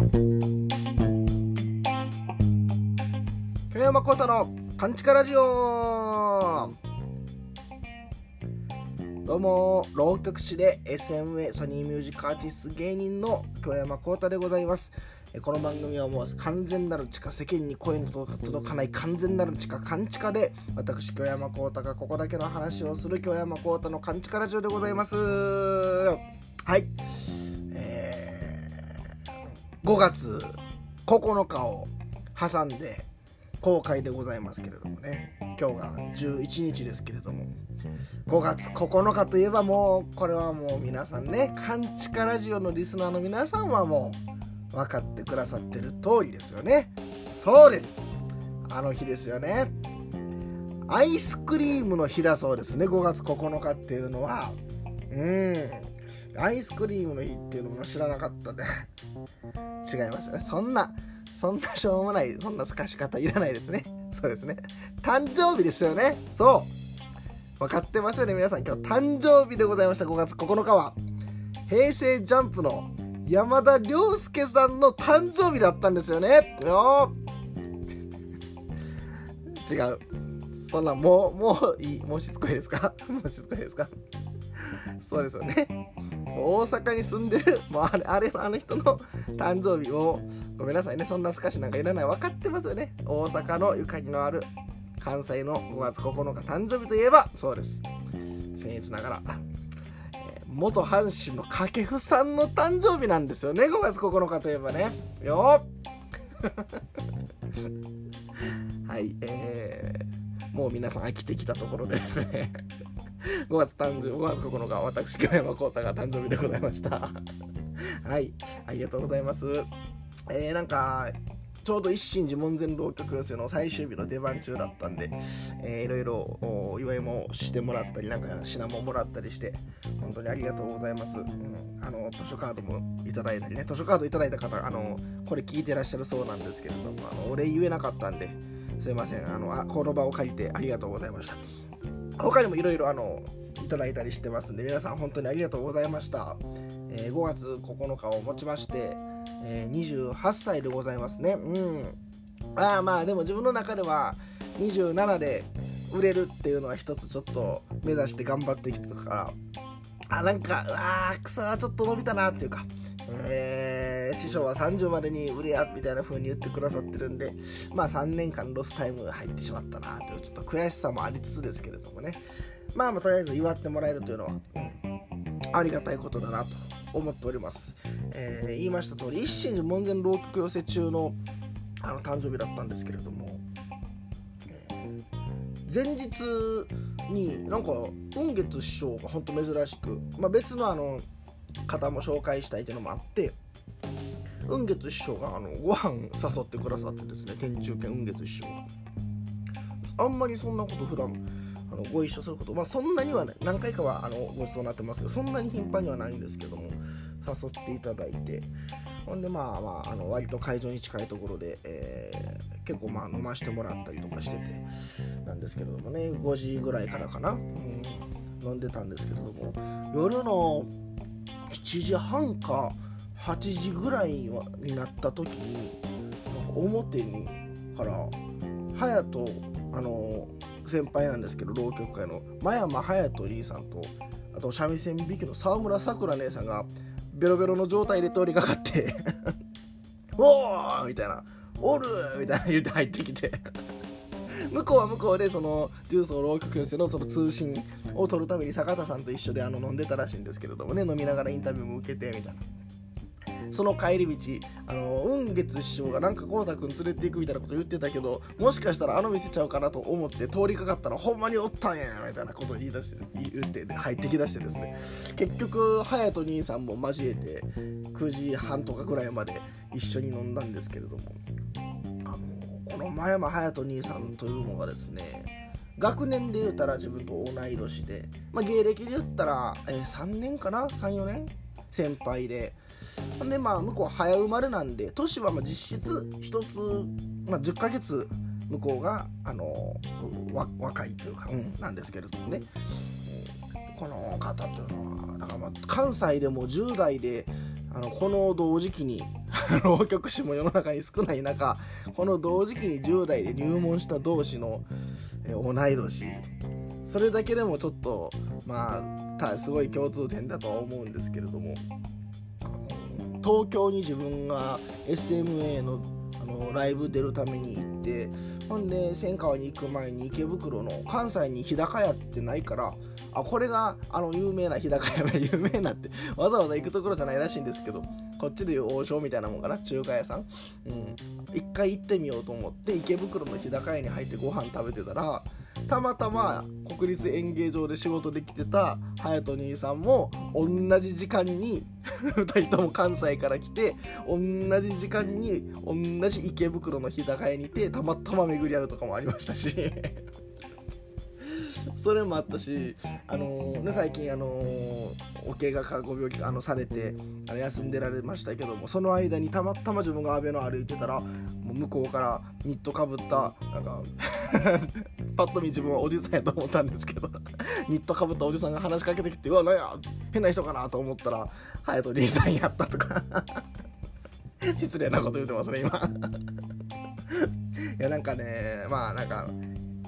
京山幸太のカンチカラジオ。どうも浪曲師で SMA ソニーミュージックアーティスト芸人の京山幸太でございます。この番組はもう完全なる地下世間に声の届かない完全なる地下勘地下で私京山幸太がここだけの話をする京山幸太の勘地下ラジオでございます。はい。えー、5月9日を挟んで公開でございますけれどもね。今日が11日ですけれども。5月9日といえばもうこれはもう皆さんね「カンチカラジオ」のリスナーの皆さんはもう分かってくださってる通りですよね。そうです。あの日ですよね。アイスクリームの日だそうですね。5月9日っていうのは。うん。アイスクリームの日っていうのも知らなかったね違いますねそんなそんなしょうもない、そんな透かし方いらないですね。そうですね。誕生日ですよね。そう。分かってますよね、皆さん。今日誕生日でございました。5月9日は。平成ジャンプの山田涼介さんの誕生日だったんですよね。よ違う。そんな、もう、もういい。もうしつこいですか？もうしつこいですか？そうですよね。大阪に住んでる、もうあれ、あれ、あの人の誕生日を、ごめんなさいね、そんなすかしなんかいらない。分かってますよね。大阪のゆかりのある関西の5月9日誕生日といえば、そうです。僭越ながら、えー、元阪神の掛布さんの誕生日なんですよね、5月9日といえばね。よっ はい、えー、もう皆さん飽きてきたところでですね 5月誕生5月9日私京山幸太が誕生日でございました。はいありがとうございます。えー、なんかちょうど一心寺門前浪曲寄せの最終日の出番中だったんで、えー、いろいろお祝いもしてもらったりなんか品ももらったりして本当にありがとうございます、うん、あの図書カードもいただいたりね図書カードいただいた方あのこれ聞いてらっしゃるそうなんですけれどもあのお礼言えなかったんですいません。あのあこの場を借りてありがとうございました。他にもいろいろあのいただいたりしてますんで皆さん本当にありがとうございました、えー、5月9日をもちまして、えー、28歳でございますね。うん。ああまあでも自分の中では27で売れるっていうのは一つちょっと目指して頑張ってきてたからあなんかうわー草はちょっと伸びたなっていうかえ、師匠は30までに売れやみたいな風に言ってくださってるんでまあ3年間ロスタイムが入ってしまったなというちょっと悔しさもありつつですけれどもね。まあまあとりあえず祝ってもらえるというのは、うん、ありがたいことだなと思っております、えー、言いました通り一心寺門前浪曲寄せ中のあの誕生日だったんですけれども、えー、前日になんか雲月師匠が本当珍しく、まあ、別のあの方も紹介したいというのもあって雲月師匠があのご飯誘ってくださってですね天中軒雲月師匠が。あんまりそんなこと普段あのご一緒することまあそんなには、ね、何回かはあのごちそうになってますけどそんなに頻繁にはないんですけども誘っていただいて。ほんでまあまああの割と会場に近いところで、えー、結構まあ飲ましてもらったりとかしててなんですけれどもね5時ぐらいからかな、うん、飲んでたんですけれども夜の7時半か8時ぐらいになった時に表にから隼人あの先輩なんですけど浪曲界の真山隼人兄さんとあと三味線引きの沢村さくら姉さんがベロベロの状態で通りかかって「おー!」みたいな「おる!」みたいな言って入ってきて向こうは向こうでその重曹浪曲寄せのその通信を取るために坂田さんと一緒であの飲んでたらしいんですけれどもね飲みながらインタビューも受けてみたいな。その帰り道、あの雲月師匠がなんかこうたくん連れて行くみたいな。こと言ってたけど、もしかしたらあの店ちゃうかなと思って通りかかったらほんまにおったんやみたいなことを言い出して、言って入ってきだしてですね、結局、隼人兄さんも交えて9時半とかぐらいまで一緒に飲んだんですけれども、この真山隼人兄さんというのがですね学年で言うたら自分と同い年で、まあ、芸歴で言ったら、えー、3年かな？34年？先輩で。でまあ向こう早生まれなんで年はまあ実質1つ、まあ、10ヶ月向こうが、あの若いというか、うん、なんですけれどもね、この方というのはだからまあ関西でも10代であのこの同時期に 浪曲師も世の中に少ない中この同時期に10代で入門した同士の、え同い年。それだけでもちょっとまあすごい共通点だとは思うんですけれども。東京に自分が SMA のあのライブ出るために行ってほんで千川に行く前に池袋の関西に日高屋ってないからあこれがあの有名な日高屋有名なってわざわざ行くところじゃないらしいんですけどこっちでいう王将みたいなもんかな中華屋さん。うん。一回行ってみようと思って池袋の日高屋に入ってご飯食べてたらたまたま国立演芸場で仕事できてた隼人兄さんも同じ時間に 2人とも関西から来て同じ時間に同じ池袋の日高屋にいてたまたま巡り合うとかもありましたし。それもあったし、あのー、ね、最近、あのー、お怪我かご病気あのされてあの休んでられましたけどもその間にたまたま自分が阿部の歩いてたらもう向こうからニットかぶったなんか パッと見自分はおじさんやと思ったんですけど ニットかぶったおじさんが話しかけてきてうわなんや変な人かなと思ったら隼人兄さんやったとか 失礼なこと言うてますね今。いやなんかねまあなんか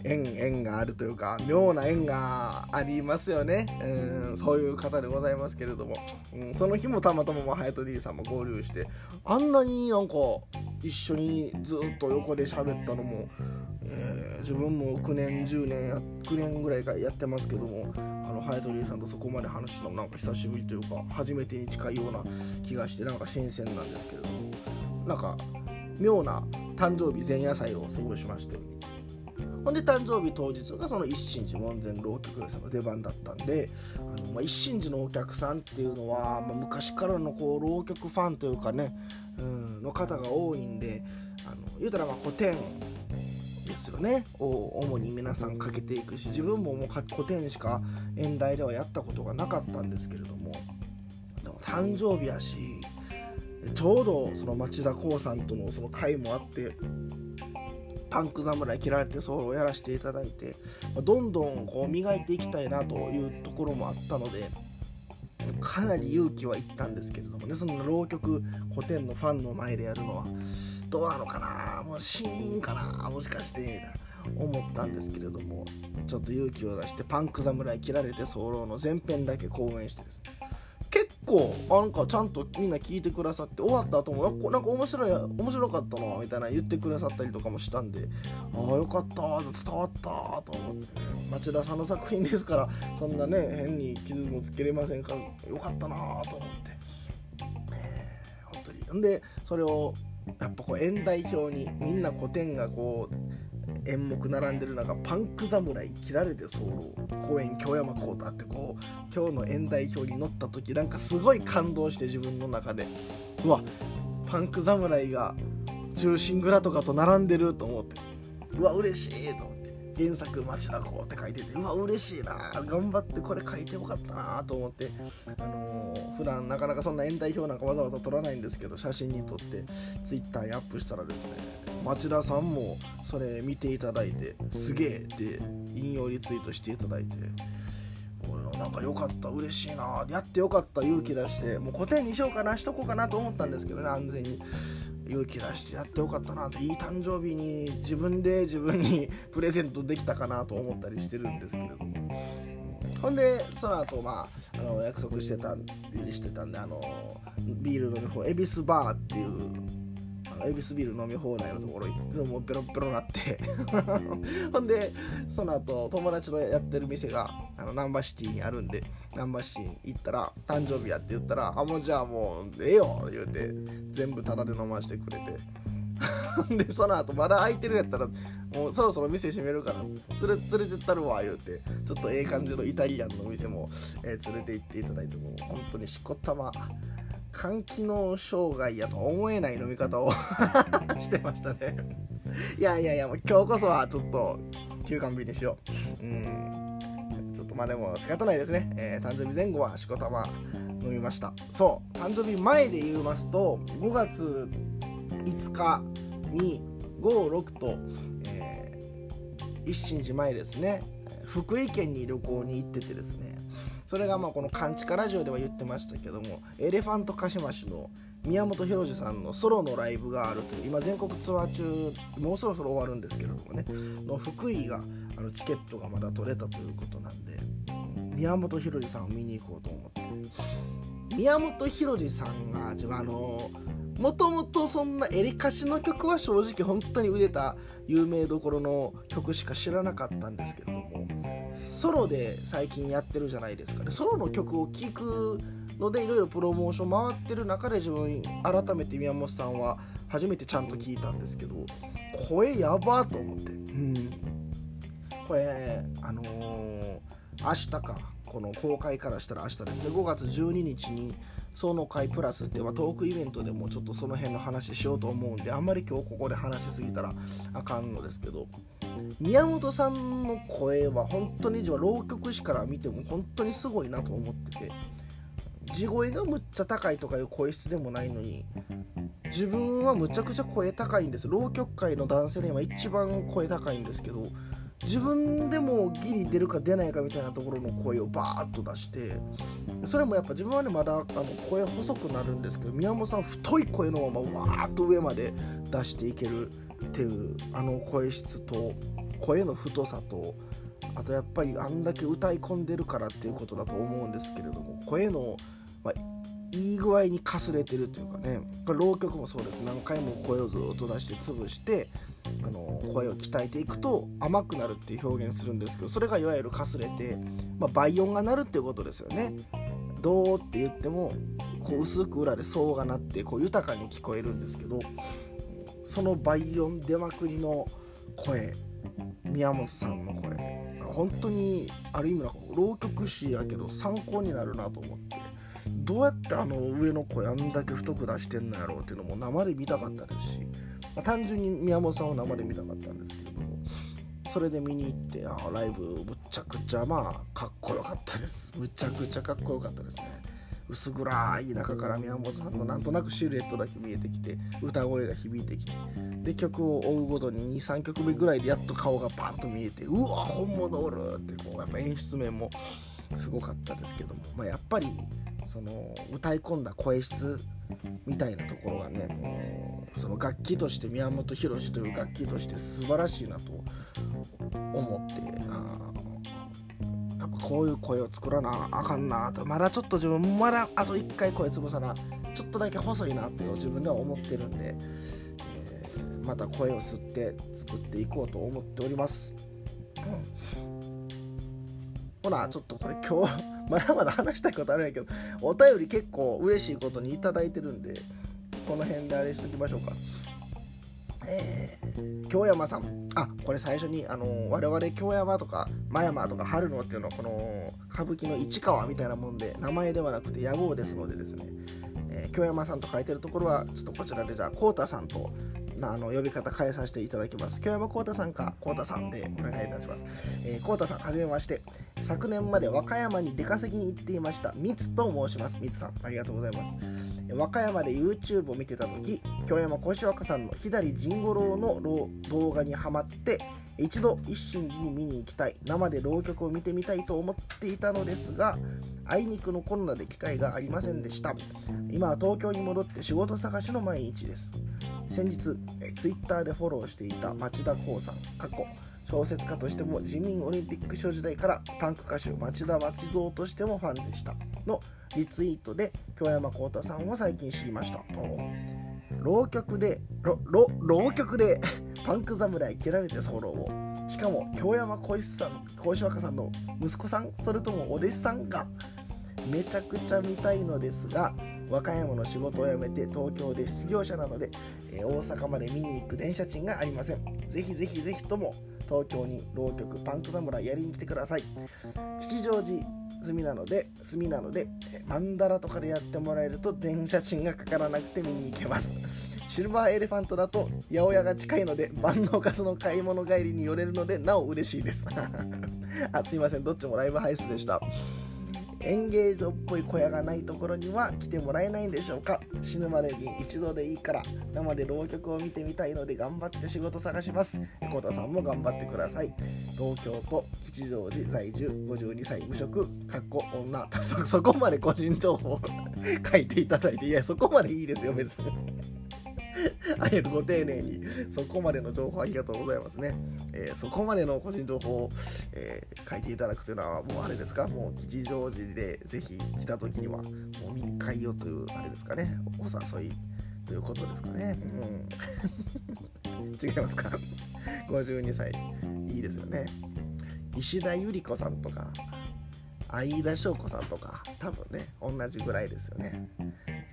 縁縁があるというか妙な縁がありますよね。うんそういう方でございますけれども、うん、その日もたまたま隼人 D さんも合流してあんなになんか一緒にずっと横で喋ったのも、えー、自分も9年10年9年ぐらいからやってますけどもあの隼人 D さんとそこまで話したのなんか久しぶりというか初めてに近いような気がしてなんか新鮮なんですけれどもなんか妙な誕生日前夜祭を過ごしまして。ほんで誕生日当日がその一心寺門前浪曲さんの出番だったんであの、まあ、一心寺のお客さんっていうのは、まあ、昔からのこう浪曲ファンというかね、うん、の方が多いんであの言うたらまあ古典ですよね。を主に皆さんかけていくし自分ももう古典しか演題ではやったことがなかったんですけれどもでも誕生日やしちょうどその町田光さんとのその会もあってパンク侍切られてソロをやらせていただいてどんどんこう磨いていきたいなというところもあったのでかなり勇気はいったんですけれどもねその浪曲古典のファンの前でやるのはどうなのかなもうシーンかなもしかして思ったんですけれどもちょっと勇気を出してパンク侍切られて早漏の前編だけ講演してですね構なんかちゃんとみんな聞いてくださって終わった後もなんか面白い面白かったなみたいな言ってくださったりとかもしたんでああよかった伝わったと思って、町田さんの作品ですからそんなね変に傷もつけれませんからよかったなと思って、えー、本当に。んでそれをやっぱこう演代表にみんな古典がこう演目並んでる中パンク侍切られて候公演京山幸太ってこう今日の演代表に乗った時なんかすごい感動して自分の中で。うわパンク侍が重心蔵とかと並んでると思って。うわ嬉しいと原作町田子って書いててうわ嬉しいな頑張ってこれ書いてよかったなと思ってあのー、普段なかなかそんな演代表なんかわざわざ撮らないんですけど写真に撮ってツイッターにアップしたらですね町田さんもそれ見ていただいてすげえって引用リツイートしていただいてなんか良かった嬉しいなやってよかった勇気出してもう古典にしようかなしとこうかなと思ったんですけどね安全に。勇気出してやってよかったなっていい誕生日に自分で自分にプレゼントできたかなと思ったりしてるんですけれども。ほんでその後まああの約束してたりしてたんであのビールの方恵比寿バーっていうエビスビール飲み放題のところ行ってもうベロベロなって。ほんでその後友達のやってる店があのなんばシティにあるんでなんばシティに行ったら誕生日やって言ったらあもうじゃあもうええよ言うて全部タダで飲ましてくれて。でその後まだ空いてるやったらもうそろそろ店閉めるから連れ連れてったるわ言うてちょっとええ感じのイタリアンの店も、えー、連れて行っていただいてもう本当にしこたま肝機能障害やと思えない飲み方をしてましたね。いやいやいやもう今日こそはちょっと休館日にしよう。うん。ちょっとまあでも仕方ないですね、えー、誕生日前後はしこたま飲みました。そう。誕生日前で言いますと5月5日に56と、えー、一心寺前ですね。福井県に旅行に行っててですねそれがまあこの「カンチカラジオ」では言ってましたけどもエレファントカシマシの宮本浩次さんのソロのライブがあるという今全国ツアー中もうそろそろ終わるんですけれどもねの福井があのチケットがまだ取れたということなんで宮本浩次さんを見に行こうと思って。宮本浩次さんが自分あのもともとそんなエリカシの曲は正直本当に売れた有名どころの曲しか知らなかったんですけれどもソロで最近やってるじゃないですか。ねソロの曲を聴くのでいろいろプロモーション回ってる中で自分改めて宮本さんは初めてちゃんと聞いたんですけど声やばと思って、うん、これあのー、明日か。この公開からしたら明日ですね。5月12日にその会プラスってトークイベントでもちょっとその辺の話しようと思うんであんまり今日ここで話しすぎたらあかんのですけど宮本さんの声は本当に浪曲師から見ても本当にすごいなと思ってて地声がむっちゃ高いとかいう声質でもないのに自分はむちゃくちゃ声高いんです。浪曲界の男性で今一番声高いんですけど自分でもギリ出るか出ないかみたいなところの声をバーッと出してそれもやっぱ自分はねまだあの声細くなるんですけど宮本さん太い声のままわーっと上まで出していけるっていうあの声質と声の太さとあとやっぱりあんだけ歌い込んでるからっていうことだと思うんですけれども声の、まあ、いい具合にかすれてるというかね浪曲もそうです何回も声をずっと出して潰してあの声を鍛えていくと甘くなるっていう表現するんですけどそれがいわゆるかすれて、まあ、倍音が鳴るっていうことですよね。どうって言ってもこう薄く裏で層が鳴ってこう豊かに聞こえるんですけどその倍音出まくりの声宮本さんの声。本当にある意味の浪曲師やけど参考になるなと思って。どうやってあの上の声あんだけ太く出してんのやろうっていうのも生で見たかったですしまあ、単純に宮本さんを生で見たかったんですけどもそれで見に行ってあライブむちゃくちゃまあかっこよかったです。むちゃくちゃかっこよかったですね。薄暗い中から宮本さんのなんとなくシルエットだけ見えてきて歌声が響いてきてで曲を追うごとに23曲目ぐらいでやっと顔がバンと見えてうわ本物おるってこうやっぱ演出面もすごかったですけども、まあ、やっぱりその歌い込んだ声質みたいなところがねもうその楽器として宮本浩という楽器として素晴らしいなと思ってあこういう声を作らなあかんなとまだちょっと自分まだあと1回声潰さなちょっとだけ細いなって自分では思ってるんで、えー、また声を吸って作っていこうと思っております。うんほな、ちょっとこれ今日、まだまだ話したいことあるんやけど、お便り結構嬉しいことに頂いてるんで、この辺であれしときましょうか。えー、京山さん。あ、これ最初に、あの我々京山とか、真山とか春野っていうのは、この歌舞伎の市川みたいなもんで、名前ではなくて野号ですのでですね、えー、京山さんと書いてるところは、ちょっとこちらでじゃあ、こうたさんとあの呼び方変えさせていただきます。京山幸太さんか幸太さんでお願いいたします。えー、太さん、はじめまして。昨年まで和歌山に出稼ぎに行っていました。みつと申します。みつさん、ありがとうございます。和歌山で YouTube を見てた時、京山小若さんの左陣五郎の動画にはまって、一度一心寺に見に行きたい生で浪曲を見てみたいと思っていたのですがあいにくのコロナで機会がありませんでした。今は東京に戻って仕事探しの毎日です。先日ツイッターでフォローしていた町田光さん過去小説家としても自民オリンピック賞時代からパンク歌手町田町蔵としてもファンでした。のリツイートで京山幸太さんを最近知りました。浪曲で浪曲で パンク侍蹴られてソロを。しかも京山小石さん小石若さんの息子さんそれともお弟子さんがめちゃくちゃ見たいのですが和歌山の仕事を辞めて東京で失業者なので、えー、大阪まで見に行く電車賃がありません。ぜひぜひぜひとも東京に浪曲パンク侍やりに来てください。吉祥寺済みなので済みなのでマンダラとかでやってもらえると電車賃がかからなくて見に行けます。シルバーエレファントだと八百屋が近いので万能カツの買い物帰りに寄れるのでなお嬉しいです。あすいません。どっちもライブ配信でした。演芸場っぽい小屋がないところには来てもらえないんでしょうか？死ぬまでに一度でいいから生で浪曲を見てみたいので頑張って仕事探します。コ田さんも頑張ってください。東京都吉祥寺在住52歳無職かっこ女。そ そこまで個人情報 書いていただいていやそこまでいいですよ別に。あえてご丁寧にそこまでの情報ありがとうございますね、えー、そこまでの個人情報を、えー、書いていただくというのはもうあれですか？もう吉祥寺でぜひ来た時にはもう密会よというあれですかね？お誘いということですかね、うん、違いますか？52歳いいですよね。石田ゆり子さんとか相田翔子さんとか多分ね同じぐらいですよね。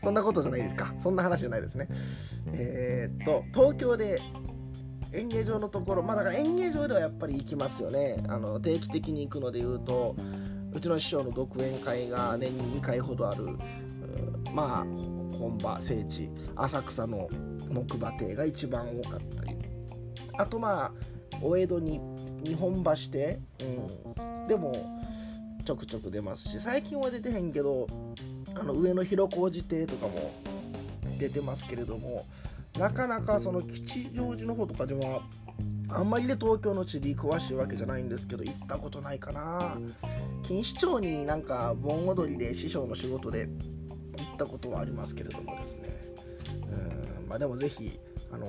そんなことじゃないですか。そんな話じゃないですね。えー、っと東京で演芸場のところまあだから演芸場ではやっぱり行きますよね。あの定期的に行くので言うとうちの師匠の独演会が年に2回ほどあるまあ本場聖地浅草の木馬亭が一番多かったり。あとまあお江戸に日本橋亭、うん、でもちょくちょく出ますし最近は出てへんけどあの上野広小路邸とかも出てますけれどもなかなかその吉祥寺の方とかではあんまりね東京の地理詳しいわけじゃないんですけど行ったことないかな。錦糸町になんか盆踊りで師匠の仕事で行ったことはありますけれどもですね。うんまあでもぜひあの、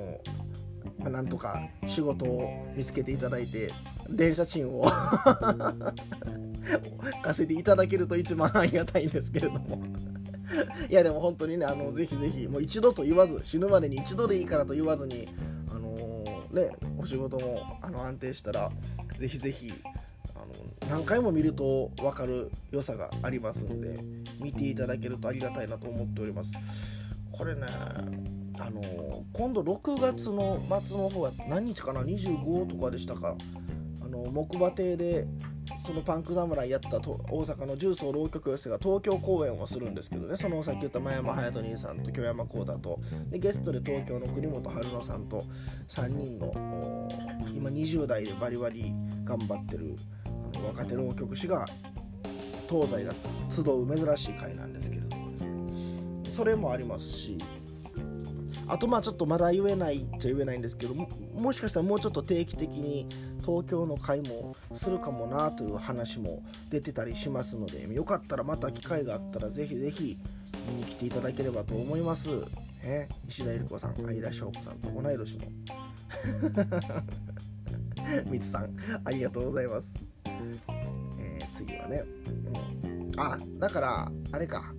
まあ、なんとか仕事を見つけていただいて電車賃を 稼いでいただけると一番ありがたいんですけれども。いやでも本当にねあのぜひぜひもう一度と言わず死ぬまでに一度でいいからと言わずにあのー、ねお仕事もあの安定したらぜひぜひあの何回も見ると分かる良さがありますので見ていただけるとありがたいなと思っております。これねあのー、今度6月の末の方は何日かな？25とかでしたか？あの木馬亭でそのパンク侍やったと大阪の重曹浪曲寄せが東京公演をするんですけどね。そのさっき言った真山隼人兄さんと京山幸太とでゲストで東京の国本春乃さんと3人の今20代でバリバリ頑張ってる若手浪曲師が東西が集う珍しい会なんですけれどもですね。それもありますしあとまあちょっとまだ言えないっちゃ言えないんですけどもしかしたらもうちょっと定期的に東京の会もするかもなという話も出てたりしますのでよかったらまた機会があったらぜひぜひ見に来ていただければと思います。ね、石田ゆり子さん、相田翔子さんと同い年の みつさん、ありがとうございます。えー、次はね、うん、あ、だから、あれか、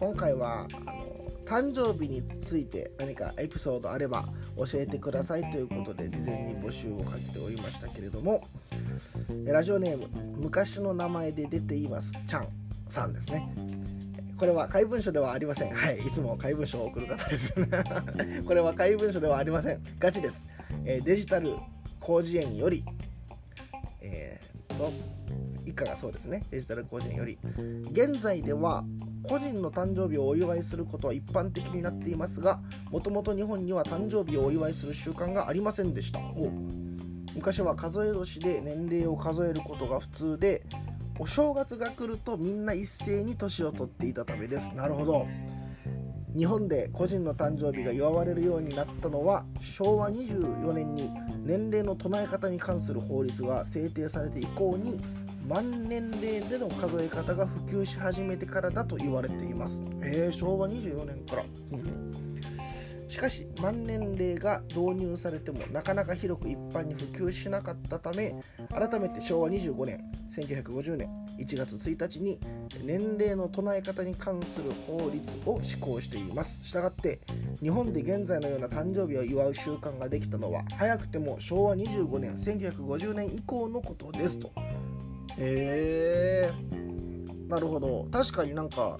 今回は、あの誕生日について何かエピソードあれば教えてくださいということで事前に募集をかけておりましたけれどもラジオネーム昔の名前で出ていますちゃんさんですね。これは怪文書ではありません。はいいつも怪文書を送る方です。これは怪文書ではありません。ガチです、えデジタル広辞苑よりえー、と下がそうですね。デジタル広辞苑より。現在では個人の誕生日をお祝いすることは一般的になっていますがもともと日本には誕生日をお祝いする習慣がありませんでした。昔は数え年で年齢を数えることが普通でお正月が来るとみんな一斉に年を取っていたためです。なるほど。日本で個人の誕生日が祝われるようになったのは昭和24年に年齢の唱え方に関する法律が制定されて以降に万年齢での数え方が普及し始めてからだと言われています。えー、昭和24年から。しかし万年齢が導入されてもなかなか広く一般に普及しなかったため改めて昭和25年1950年1月1日に年齢の唱え方に関する法律を施行していますしたがって日本で現在のような誕生日を祝う習慣ができたのは早くても昭和25年1950年以降のことですとへえなるほど。確かになんか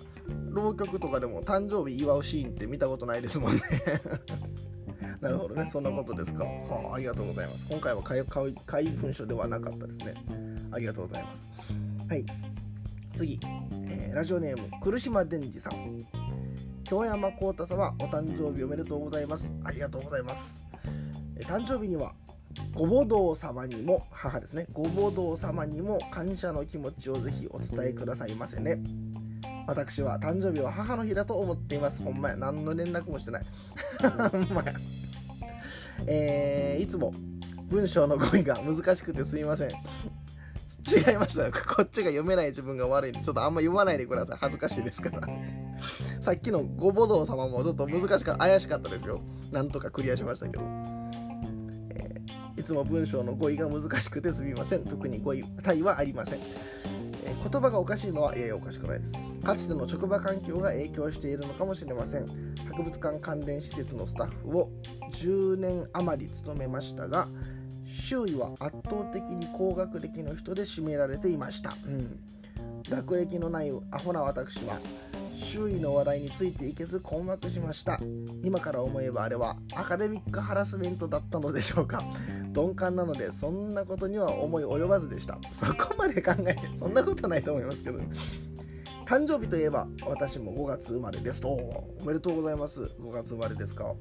浪曲とかでも誕生日祝うシーンって見たことないですもんね。なるほどね。そんなことですか。はあありがとうございます。今回は開文書ではなかったですね。ありがとうございます。はい。次、えー、ラジオネーム来島伝次さん。京山幸太様お誕生日おめでとうございます。ありがとうございます。誕生日にはごぼ堂様にも母ですね。ごぼ堂様にも感謝の気持ちをぜひお伝えくださいませね。私は誕生日は母の日だと思っています。ほんまや。何の連絡もしてない。ほんまや。えー、いつも文章の語彙が難しくてすみません。違いますこっちが読めない自分が悪いんでちょっとあんま読まないでください。恥ずかしいですから。さっきのごぼどう様もちょっと難しかった怪しかったですよ。なんとかクリアしましたけど、いつも文章の語彙が難しくてすみません。特に語彙体はありません、えー、言葉がおかしいのはいやいやおかしくないです。かつての職場環境が影響しているのかもしれません。博物館関連施設のスタッフを10年余り務めましたが周囲は圧倒的に高学歴の人で占められていました、うん、学歴のないアホな私は周囲の話題についていけず困惑しました。今から思えばあれはアカデミックハラスメントだったのでしょうか。鈍感なのでそんなことには思い及ばずでした。そこまで考えてそんなことないと思いますけど誕生日といえば私も5月生まれです。とおめでとうございます。5月生まれですか。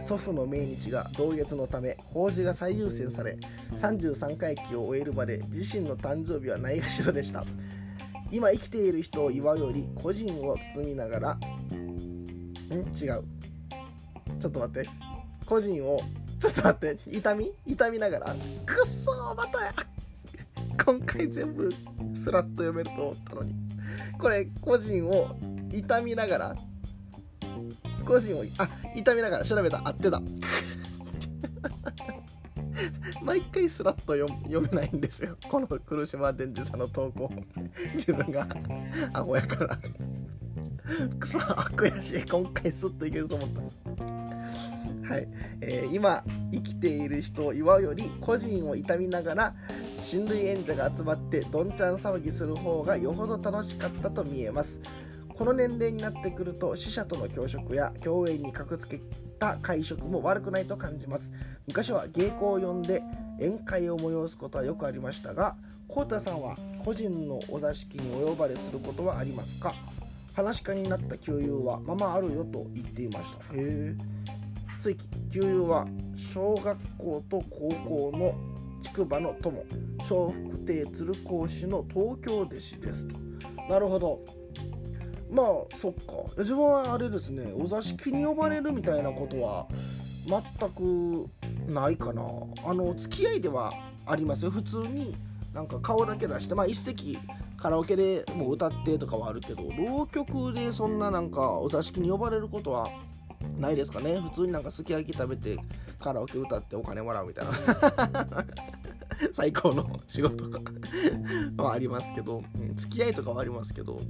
祖父の命日が同月のため法事が最優先され33回忌を終えるまで自身の誕生日はないがしろでした。今生きている人を祝うより個人を包みながらん？違う。ちょっと待って。個人をちょっと待って。痛み？痛みながらくっそーまたや。今回全部スラッと読めると思ったのに。これ個人を痛みながら個人をあ痛みながら調べた。合ってた。毎回スラッと読めないんですよ。この苦島伝授さんの投稿。自分がアホやから。くそ悔しい今回スッといけると思った。はい、えー、今生きている人を祝うより個人を痛みながら親類縁者が集まってどんちゃん騒ぎする方がよほど楽しかったと見えます。この年齢になってくると死者との共食や共演に格付けた会食も悪くないと感じます。昔は芸妓を呼んで宴会を催すことはよくありましたが浩太さんは個人のお座敷にお呼ばれすることはありますか？話し家になった旧友はままあるよと言っていました。へえ。つい旧友は小学校と高校の筑波の友。笑福亭鶴光氏の東京弟子ですと。なるほどまあそっか。自分はあれですねお座敷に呼ばれるみたいなことは全くないかな。あの付き合いではありますよ。普通になんか顔だけ出してまあ一席カラオケでもう歌ってとかはあるけど浪曲でそんななんかお座敷に呼ばれることはないですかね。普通になんかすき焼き食べてカラオケ歌ってお金もらうみたいな。最高の仕事が。はありますけど付き合いとかはありますけど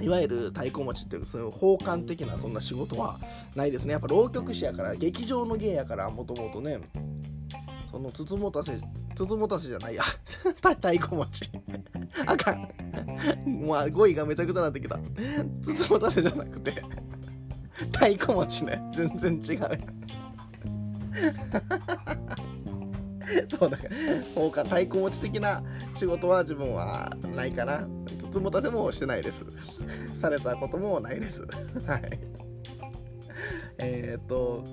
いわゆる太鼓持ちっていうそういう奉還的なそんな仕事はないですね。やっぱ浪曲師やから劇場の芸やからもともとねその筒持たせ筒持たせじゃないや。太鼓持ち。あかん。まあ語彙がめちゃくちゃなってきた。筒持たせじゃなくて太鼓持ちね。全然違う そうだから放火太鼓持ち的な仕事は自分はないかな。筒持たせもしてないです。されたこともないです。はい。えー、っと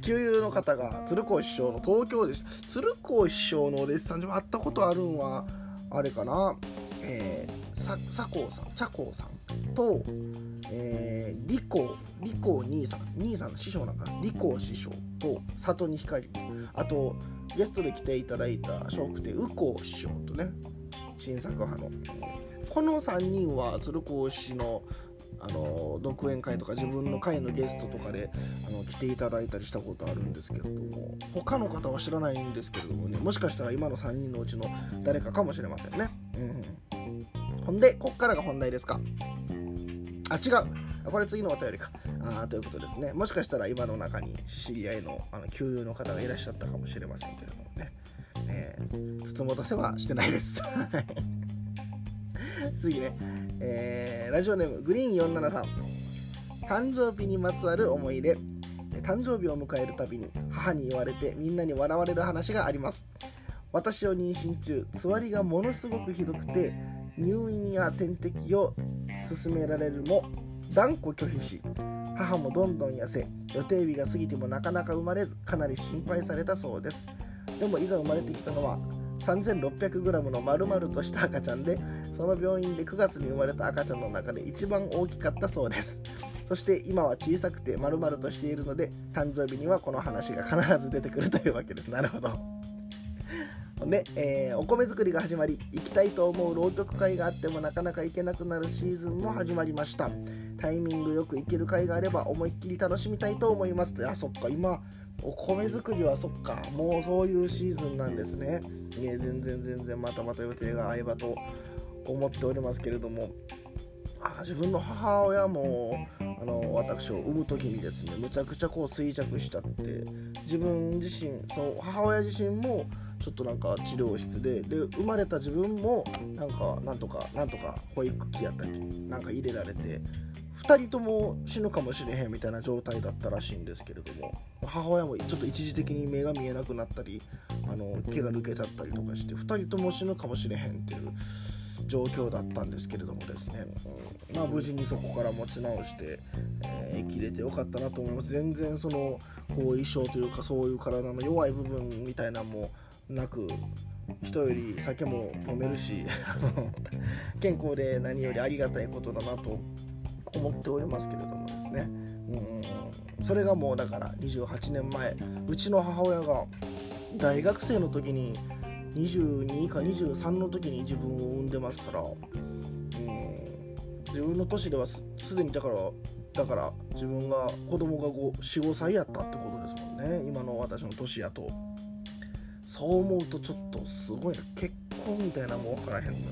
旧友の方が鶴光師匠の東京でした。鶴光師匠のお弟子さんで会ったことあるんはあれかな。えー、佐光さん茶光さんとえー、リコリコ兄さん兄さんの師匠なんかなリコ師匠と里に光あとゲストで来ていただいた笑福亭右近師匠とね新作派の。この3人は鶴光氏のあの独演会とか自分の会のゲストとかであの来ていただいたりしたことあるんですけれども他の方は知らないんですけれどもねもしかしたら今の3人のうちの誰かかもしれませんね、うん、ほんでこっからが本題ですかあ違う。これ次のお便りか。あということですね。もしかしたら今の中に知り合いのあの旧友の方がいらっしゃったかもしれませんけれどもね、えー、つつもたせはしてないです。次ね、えー、ラジオネームグリーン473誕生日にまつわる思い出。誕生日を迎えるたびに母に言われてみんなに笑われる話があります。私を妊娠中つわりがものすごくひどくて入院や点滴を勧められるも断固拒否し母もどんどん痩せ予定日が過ぎてもなかなか生まれずかなり心配されたそうです。でもいざ生まれてきたのは 3600g の丸々とした赤ちゃんでその病院で9月に生まれた赤ちゃんの中で一番大きかったそうです。そして今は小さくて丸々としているので誕生日にはこの話が必ず出てくるというわけです。なるほど。で、えー、お米作りが始まり行きたいと思う浪曲会があってもなかなか行けなくなるシーズンも始まりました。タイミングよく行ける会があれば思いっきり楽しみたいと思います。あそっか今お米作りはそっか。もうそういうシーズンなんですね。いえ全然全然またまた予定が合えばと思っておりますけれども。自分の母親もあの私を産む時にですねむちゃくちゃこう衰弱しちゃって自分自身その母親自身もちょっとなんか治療室でで生まれた自分もなんかなんとかなんとか保育器やったりなんか入れられて2人とも死ぬかもしれへんみたいな状態だったらしいんですけれども母親もちょっと一時的に目が見えなくなったりあの毛が抜けちゃったりとかして2人とも死ぬかもしれへんっていう状況だったんですけれどもですね、うん、まあ、無事にそこから持ち直して、えー、生きれてよかったなと思います。全然その後遺症というかそういう体の弱い部分みたいなのもなく人より酒も飲めるし 健康で何よりありがたいことだなと思っておりますけれどもですね、うん、それがもうだから28年前うちの母親が大学生の時に22か23の時に自分を産んでますから、うん、自分の年ではすでにだからだから自分が子供が45歳やったってことですもんね。今の私の年やと。そう思うとちょっとすごいな結婚みたいなもん分からへんのに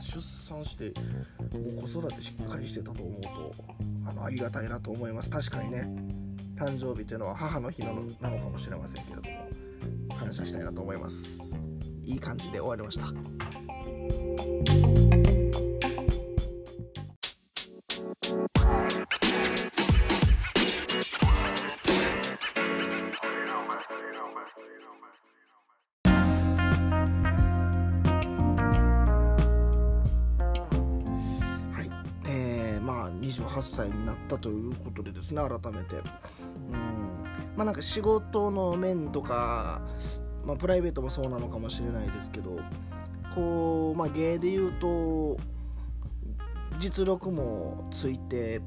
出産してもう子育てしっかりしてたと思うとあのありがたいなと思います。確かにね。誕生日というのは母の日なのなのかもしれませんけれども感謝したいなと思います。いい感じで終わりました。28歳になったということでですね改めて。うん。まあなんか仕事の面とか、まあ、プライベートもそうなのかもしれないですけどこうまあ芸で言うと実力もついて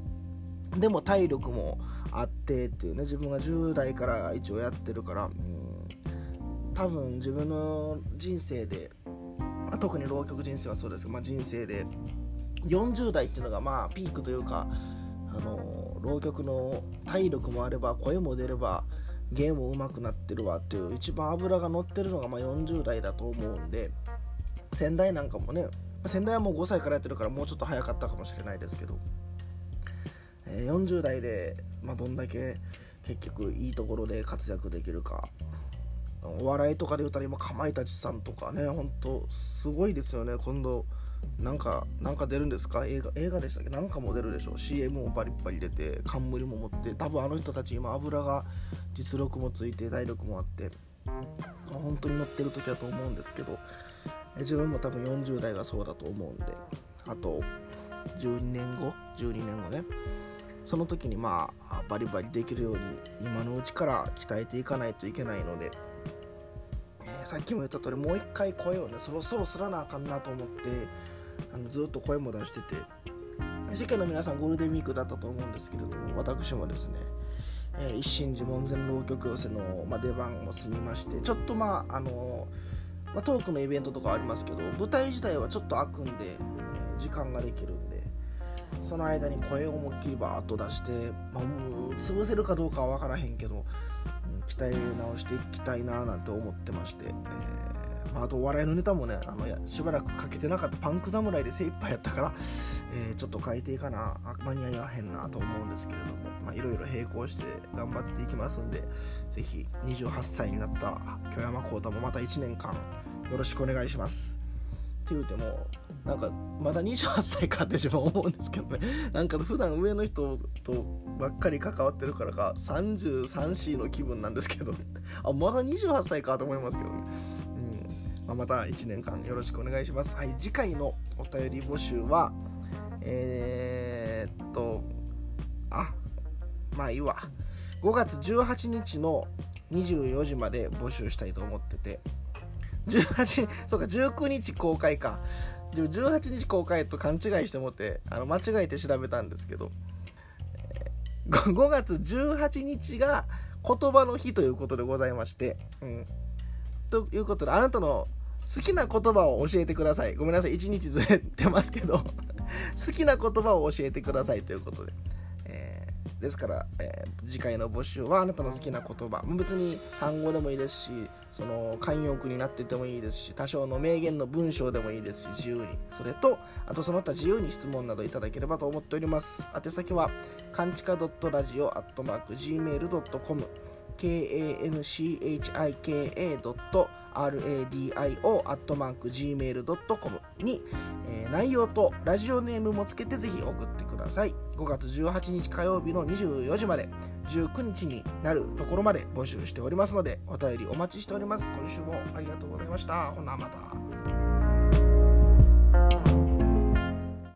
でも体力もあってっていうね自分が10代から一応やってるから、うん、多分自分の人生で、ま、特に浪曲人生はそうですけど、まあ、人生で40代っていうのがまあピークというかあの浪曲の体力もあれば声も出ればゲーム上手くなってるわっていう一番脂が乗ってるのがま40代だと思うんで先代なんかもね先代はもう5歳からやってるからもうちょっと早かったかもしれないですけど、え、40代で、ま、どんだけ結局いいところで活躍できるかお笑いとかで言うたら今かまいたちさんとかねほんとすごいですよね今度なんか、なんか出るんですか？映画、映画でしたっけ？なんかも出るでしょ ?CM もバリバリ出て、冠も持って、多分あの人たち今油が実力もついて、体力もあって、本当に乗ってる時だと思うんですけど、自分も多分40代がそうだと思うんで、あと12年後、12年後ね、その時にまあ、バリバリできるように、今のうちから鍛えていかないといけないので、えさっきも言った通りもう一回声をねそろそろすらなあかんなと思ってあのずっと声も出してて世間の皆さんゴールデンウィークだったと思うんですけれども私もですね、えー、一心寺門前浪曲寄せの、まあ、出番も済みましてちょっとまああのまあ、トークのイベントとかありますけど舞台自体はちょっと開くんで、えー、時間ができるんでその間に声を思いっきりバーッと出して、まあ、もう潰せるかどうかは分からへんけど、鍛え直していきたいななんて思ってまして、えーまあ、あとお笑いのネタもねあのしばらくかけてなかったパンク侍で精一杯やったから、えー、ちょっと変えていかな間に合わへんなと思うんですけれども、いろいろ並行して頑張っていきますんでぜひ28歳になった京山幸太もまた1年間よろしくお願いします。って言うてもなんかまだ28歳かって自分思うんですけどね。なんか普段上の人とばっかり関わってるからか 33C の気分なんですけどあまだ28歳かと思いますけどね。ま、また1年間よろしくお願いします。はい、次回のお便り募集は、えー、っと、あ、まあいいわ。5月18日の24時まで募集したいと思ってて、18、そうか、19日公開か。18日公開と勘違いしてもってあの間違えて調べたんですけど、5月18日が言葉の日ということでございまして、うん、ということであなたの好きな言葉を教えてください。ごめんなさい。1日ずれてますけど。好きな言葉を教えてくださいということで、えー、ですから、えー、次回の募集はあなたの好きな言葉。別に単語でもいいですしその慣用句になっててもいいですし多少の名言の文章でもいいですし自由に。それとあとその他自由に質問などいただければと思っております。宛先はかんちか .radio.gmail.com kanchika.radio.gmail.com に、えー、内容とラジオネームもつけてぜひ送ってください。5月18日火曜日の24時まで19日になるところまで募集しておりますのでお便りお待ちしております。今週もありがとうございました。ほなまた。